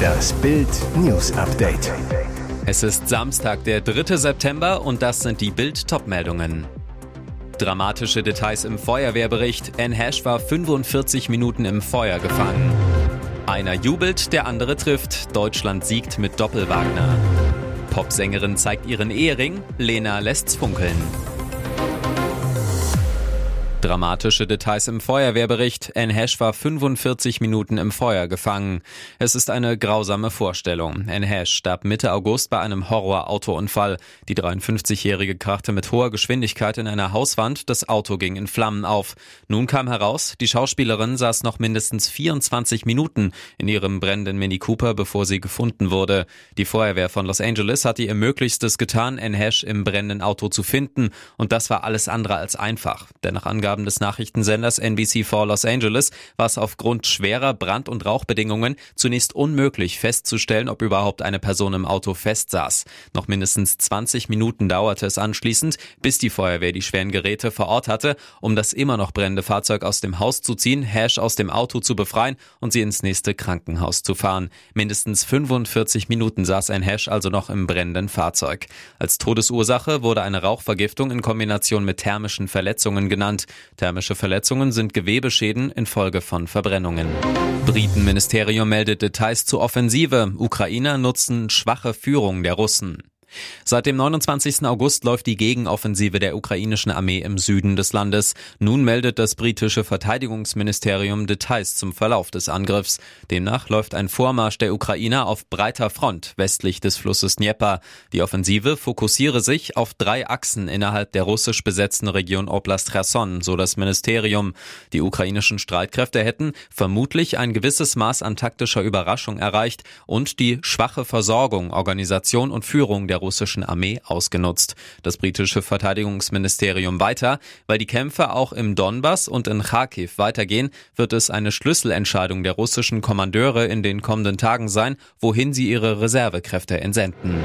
Das Bild News Update. Es ist Samstag, der 3. September und das sind die Bild Topmeldungen. Dramatische Details im Feuerwehrbericht. N-Hash war 45 Minuten im Feuer gefangen. Einer jubelt, der andere trifft. Deutschland siegt mit Doppelwagner. Popsängerin zeigt ihren Ehering. Lena lässt's funkeln. Dramatische Details im Feuerwehrbericht. N-Hash war 45 Minuten im Feuer gefangen. Es ist eine grausame Vorstellung. N-Hash starb Mitte August bei einem Horror-Autounfall. Die 53-Jährige krachte mit hoher Geschwindigkeit in einer Hauswand. Das Auto ging in Flammen auf. Nun kam heraus, die Schauspielerin saß noch mindestens 24 Minuten in ihrem brennenden Mini Cooper, bevor sie gefunden wurde. Die Feuerwehr von Los Angeles hatte ihr Möglichstes getan, N-Hash im brennenden Auto zu finden. Und das war alles andere als einfach. Denn nach Angaben Angaben des Nachrichtensenders NBC4 Los Angeles war es aufgrund schwerer Brand- und Rauchbedingungen zunächst unmöglich festzustellen, ob überhaupt eine Person im Auto festsaß. Noch mindestens 20 Minuten dauerte es anschließend, bis die Feuerwehr die schweren Geräte vor Ort hatte, um das immer noch brennende Fahrzeug aus dem Haus zu ziehen, Hash aus dem Auto zu befreien und sie ins nächste Krankenhaus zu fahren. Mindestens 45 Minuten saß ein Hash also noch im brennenden Fahrzeug. Als Todesursache wurde eine Rauchvergiftung in Kombination mit thermischen Verletzungen genannt. Thermische Verletzungen sind Gewebeschäden infolge von Verbrennungen. Britenministerium meldet Details zur Offensive. Ukrainer nutzen schwache Führung der Russen. Seit dem 29. August läuft die Gegenoffensive der ukrainischen Armee im Süden des Landes. Nun meldet das britische Verteidigungsministerium Details zum Verlauf des Angriffs. Demnach läuft ein Vormarsch der Ukrainer auf breiter Front westlich des Flusses Dnieper. Die Offensive fokussiere sich auf drei Achsen innerhalb der russisch besetzten Region Oblast Cherson, so das Ministerium. Die ukrainischen Streitkräfte hätten vermutlich ein gewisses Maß an taktischer Überraschung erreicht und die schwache Versorgung, Organisation und Führung der russischen Armee ausgenutzt. Das britische Verteidigungsministerium weiter, weil die Kämpfe auch im Donbass und in Kharkiv weitergehen, wird es eine Schlüsselentscheidung der russischen Kommandeure in den kommenden Tagen sein, wohin sie ihre Reservekräfte entsenden.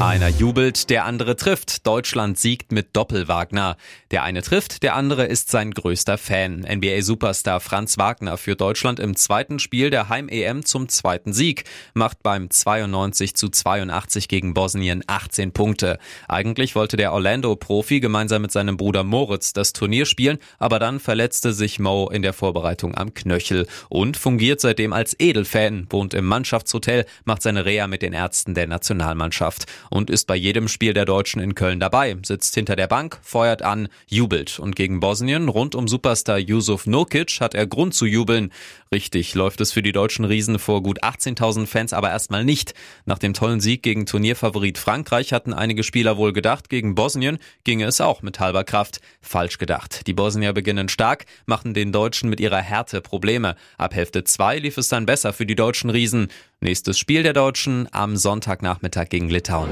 Einer jubelt, der andere trifft. Deutschland siegt mit Doppelwagner. Der eine trifft, der andere ist sein größter Fan. NBA-Superstar Franz Wagner führt Deutschland im zweiten Spiel der Heim-EM zum zweiten Sieg, macht beim 92 zu 82 gegen Bosnien 18 Punkte. Eigentlich wollte der Orlando-Profi gemeinsam mit seinem Bruder Moritz das Turnier spielen, aber dann verletzte sich Mo in der Vorbereitung am Knöchel und fungiert seitdem als Edelfan, wohnt im Mannschaftshotel, macht seine Reha mit den Ärzten der Nationalmannschaft und ist bei jedem Spiel der Deutschen in Köln dabei, sitzt hinter der Bank, feuert an, jubelt. Und gegen Bosnien rund um Superstar Yusuf Nurkic hat er Grund zu jubeln. Richtig läuft es für die deutschen Riesen vor gut 18.000 Fans aber erstmal nicht. Nach dem tollen Sieg gegen Turnierfavorit Frankreich hatten einige Spieler wohl gedacht, gegen Bosnien ginge es auch mit halber Kraft. Falsch gedacht. Die Bosnier beginnen stark, machen den Deutschen mit ihrer Härte Probleme. Ab Hälfte 2 lief es dann besser für die deutschen Riesen. Nächstes Spiel der Deutschen am Sonntagnachmittag gegen Litauen.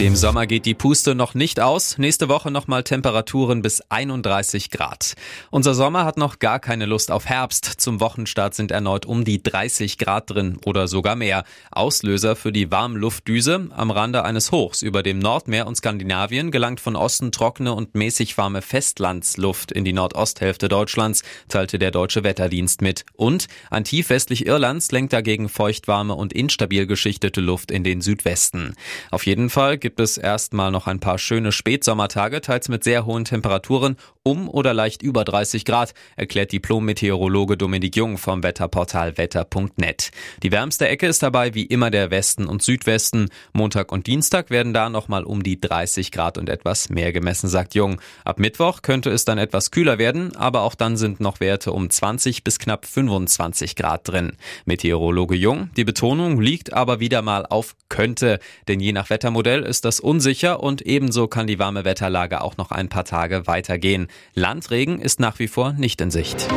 Dem Sommer geht die Puste noch nicht aus. Nächste Woche nochmal Temperaturen bis 31 Grad. Unser Sommer hat noch gar keine Lust auf Herbst. Zum Wochenstart sind erneut um die 30 Grad drin oder sogar mehr. Auslöser für die Warmluftdüse am Rande eines Hochs über dem Nordmeer und Skandinavien gelangt von Osten trockene und mäßig warme Festlandsluft in die Nordosthälfte Deutschlands, teilte der Deutsche Wetterdienst mit. Und ein Tief westlich Irlands lenkt dagegen feuchtwarme und instabil geschichtete Luft in den Südwesten. Auf jeden Fall gibt es erstmal noch ein paar schöne Spätsommertage, teils mit sehr hohen Temperaturen um oder leicht über 30 Grad, erklärt Diplom-Meteorologe Dominik Jung vom Wetterportal wetter.net. Die wärmste Ecke ist dabei wie immer der Westen und Südwesten. Montag und Dienstag werden da nochmal um die 30 Grad und etwas mehr gemessen, sagt Jung. Ab Mittwoch könnte es dann etwas kühler werden, aber auch dann sind noch Werte um 20 bis knapp 25 Grad drin. Meteorologe Jung, die Betonung liegt aber wieder mal auf könnte, denn je nach Wettermodell ist das unsicher und ebenso kann die warme Wetterlage auch noch ein paar Tage weitergehen. Landregen ist nach wie vor nicht in Sicht.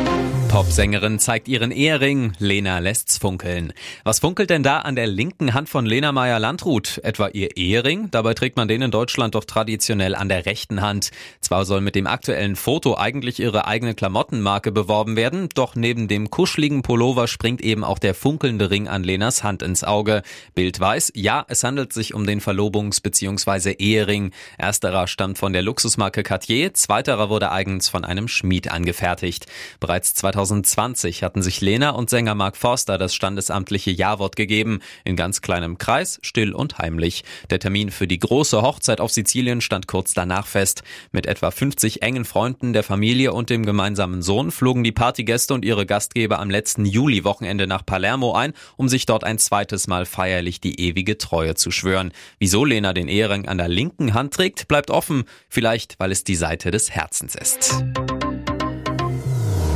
Popsängerin zeigt ihren Ehering, Lena lässt's funkeln. Was funkelt denn da an der linken Hand von Lena Meyer-Landrut? Etwa ihr Ehering? Dabei trägt man den in Deutschland doch traditionell an der rechten Hand. Zwar soll mit dem aktuellen Foto eigentlich ihre eigene Klamottenmarke beworben werden, doch neben dem kuscheligen Pullover springt eben auch der funkelnde Ring an Lenas Hand ins Auge. Bild weiß, ja, es handelt sich um den Verlobungs bzw. Ehering. Ersterer stammt von der Luxusmarke Cartier, zweiterer wurde eigens von einem Schmied angefertigt. Bereits 2020 hatten sich Lena und Sänger Mark Forster das standesamtliche Jawort gegeben, in ganz kleinem Kreis, still und heimlich. Der Termin für die große Hochzeit auf Sizilien stand kurz danach fest. Mit etwa 50 engen Freunden der Familie und dem gemeinsamen Sohn flogen die Partygäste und ihre Gastgeber am letzten Juli-Wochenende nach Palermo ein, um sich dort ein zweites Mal feierlich die ewige Treue zu schwören. Wieso Lena den Ehering an der linken Hand trägt, bleibt offen. Vielleicht, weil es die Seite des Herzens ist.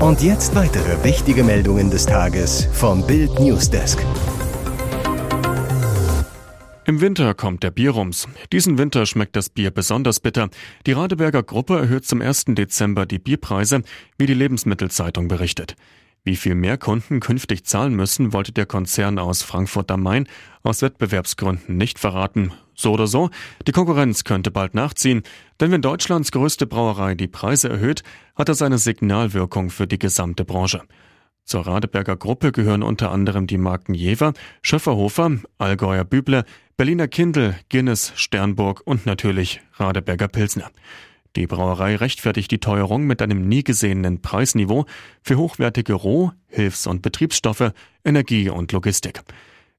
Und jetzt weitere wichtige Meldungen des Tages vom Bild Newsdesk. Im Winter kommt der Bierrums. Diesen Winter schmeckt das Bier besonders bitter. Die Radeberger Gruppe erhöht zum 1. Dezember die Bierpreise, wie die Lebensmittelzeitung berichtet. Wie viel mehr Kunden künftig zahlen müssen, wollte der Konzern aus Frankfurt am Main aus Wettbewerbsgründen nicht verraten. So oder so, die Konkurrenz könnte bald nachziehen, denn wenn Deutschlands größte Brauerei die Preise erhöht, hat das eine Signalwirkung für die gesamte Branche. Zur Radeberger Gruppe gehören unter anderem die Marken Jever, Schöfferhofer, Allgäuer Büble, Berliner Kindl, Guinness, Sternburg und natürlich Radeberger Pilsner. Die Brauerei rechtfertigt die Teuerung mit einem nie gesehenen Preisniveau für hochwertige Roh-, Hilfs- und Betriebsstoffe, Energie und Logistik.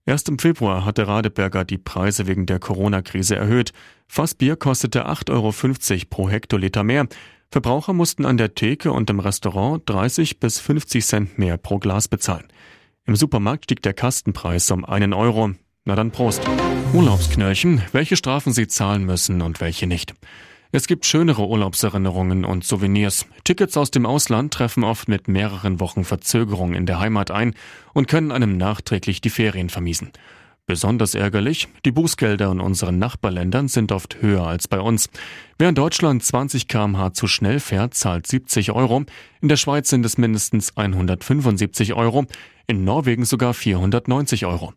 Erst im Februar hatte Radeberger die Preise wegen der Corona-Krise erhöht. Fassbier kostete 8,50 Euro pro Hektoliter mehr. Verbraucher mussten an der Theke und im Restaurant 30 bis 50 Cent mehr pro Glas bezahlen. Im Supermarkt stieg der Kastenpreis um einen Euro. Na dann Prost. Urlaubsknöllchen, welche Strafen Sie zahlen müssen und welche nicht. Es gibt schönere Urlaubserinnerungen und Souvenirs. Tickets aus dem Ausland treffen oft mit mehreren Wochen Verzögerung in der Heimat ein und können einem nachträglich die Ferien vermiesen. Besonders ärgerlich, die Bußgelder in unseren Nachbarländern sind oft höher als bei uns. Wer in Deutschland 20 kmh zu schnell fährt, zahlt 70 Euro, in der Schweiz sind es mindestens 175 Euro, in Norwegen sogar 490 Euro.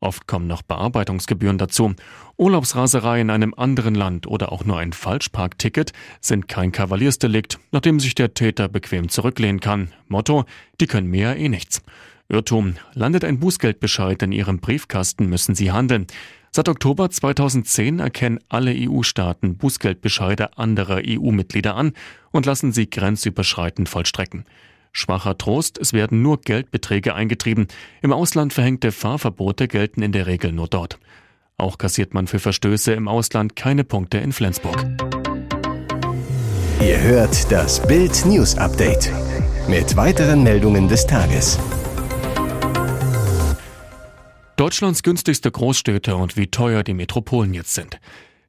Oft kommen noch Bearbeitungsgebühren dazu. Urlaubsraserei in einem anderen Land oder auch nur ein Falschparkticket sind kein Kavaliersdelikt, nachdem sich der Täter bequem zurücklehnen kann. Motto, die können mehr eh nichts. Irrtum, landet ein Bußgeldbescheid in Ihrem Briefkasten, müssen Sie handeln. Seit Oktober 2010 erkennen alle EU-Staaten Bußgeldbescheide anderer EU-Mitglieder an und lassen sie grenzüberschreitend vollstrecken. Schwacher Trost, es werden nur Geldbeträge eingetrieben. Im Ausland verhängte Fahrverbote gelten in der Regel nur dort. Auch kassiert man für Verstöße im Ausland keine Punkte in Flensburg. Ihr hört das Bild News Update mit weiteren Meldungen des Tages. Deutschlands günstigste Großstädte und wie teuer die Metropolen jetzt sind.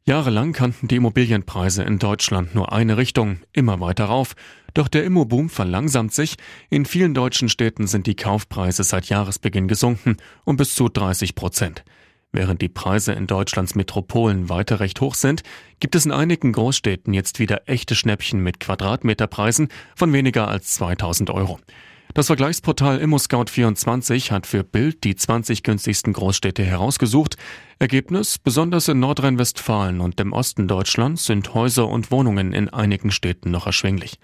Jahrelang kannten die Immobilienpreise in Deutschland nur eine Richtung, immer weiter rauf. Doch der Immoboom verlangsamt sich. In vielen deutschen Städten sind die Kaufpreise seit Jahresbeginn gesunken um bis zu 30 Prozent. Während die Preise in Deutschlands Metropolen weiter recht hoch sind, gibt es in einigen Großstädten jetzt wieder echte Schnäppchen mit Quadratmeterpreisen von weniger als 2000 Euro. Das Vergleichsportal ImmoScout24 hat für Bild die 20 günstigsten Großstädte herausgesucht. Ergebnis, besonders in Nordrhein-Westfalen und im Osten Deutschlands sind Häuser und Wohnungen in einigen Städten noch erschwinglich.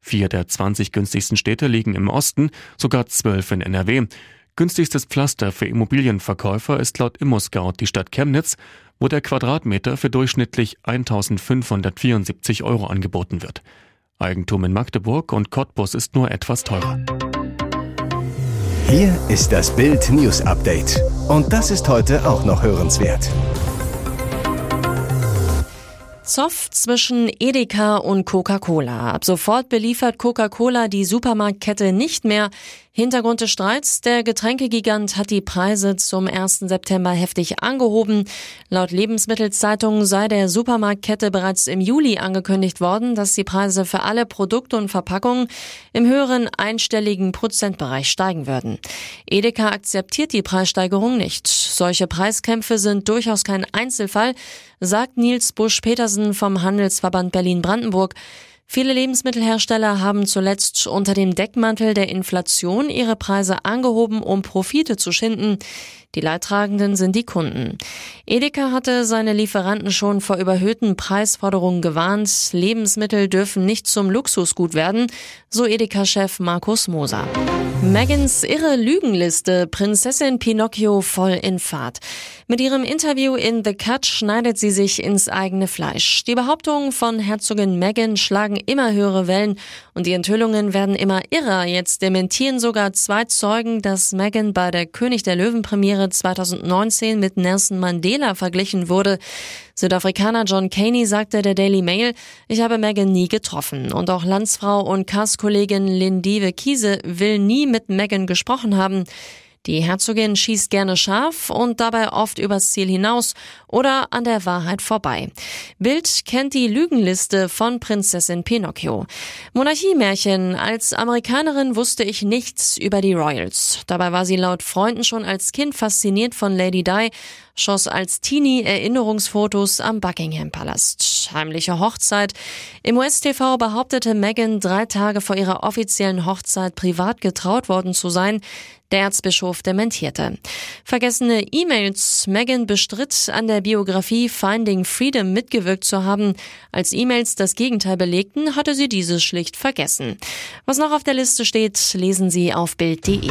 Vier der 20 günstigsten Städte liegen im Osten, sogar zwölf in NRW. Günstigstes Pflaster für Immobilienverkäufer ist laut ImmoScout die Stadt Chemnitz, wo der Quadratmeter für durchschnittlich 1574 Euro angeboten wird. Eigentum in Magdeburg und Cottbus ist nur etwas teurer. Hier ist das Bild News Update. Und das ist heute auch noch hörenswert. Zoff zwischen Edeka und Coca-Cola. Ab sofort beliefert Coca-Cola die Supermarktkette nicht mehr. Hintergrund des Streits, der Getränkegigant hat die Preise zum 1. September heftig angehoben. Laut Lebensmittelzeitung sei der Supermarktkette bereits im Juli angekündigt worden, dass die Preise für alle Produkte und Verpackungen im höheren einstelligen Prozentbereich steigen würden. Edeka akzeptiert die Preissteigerung nicht. Solche Preiskämpfe sind durchaus kein Einzelfall, sagt Nils Busch-Petersen vom Handelsverband Berlin-Brandenburg. Viele Lebensmittelhersteller haben zuletzt unter dem Deckmantel der Inflation ihre Preise angehoben, um Profite zu schinden. Die Leidtragenden sind die Kunden. Edeka hatte seine Lieferanten schon vor überhöhten Preisforderungen gewarnt. Lebensmittel dürfen nicht zum Luxusgut werden, so Edeka-Chef Markus Moser. Megans irre Lügenliste, Prinzessin Pinocchio voll in Fahrt. Mit ihrem Interview in The Cut schneidet sie sich ins eigene Fleisch. Die Behauptungen von Herzogin Meghan schlagen immer höhere Wellen und die Enthüllungen werden immer irrer. Jetzt dementieren sogar zwei Zeugen, dass Meghan bei der König der Löwen Premiere 2019 mit Nelson Mandela verglichen wurde. Südafrikaner John Caney sagte der Daily Mail, ich habe Meghan nie getroffen und auch Landsfrau und Cast-Kollegin Lindive Kiese will nie mit Meghan gesprochen haben. Die Herzogin schießt gerne scharf und dabei oft übers Ziel hinaus oder an der Wahrheit vorbei. Bild kennt die Lügenliste von Prinzessin Pinocchio. Monarchiemärchen. Als Amerikanerin wusste ich nichts über die Royals. Dabei war sie laut Freunden schon als Kind fasziniert von Lady Di, schoss als Teenie Erinnerungsfotos am Buckingham Palast. Heimliche Hochzeit. Im US-TV behauptete Meghan drei Tage vor ihrer offiziellen Hochzeit privat getraut worden zu sein. Der Erzbischof dementierte. Vergessene E-Mails. Meghan bestritt, an der Biografie Finding Freedom mitgewirkt zu haben. Als E-Mails das Gegenteil belegten, hatte sie dieses schlicht vergessen. Was noch auf der Liste steht, lesen Sie auf Bild.de.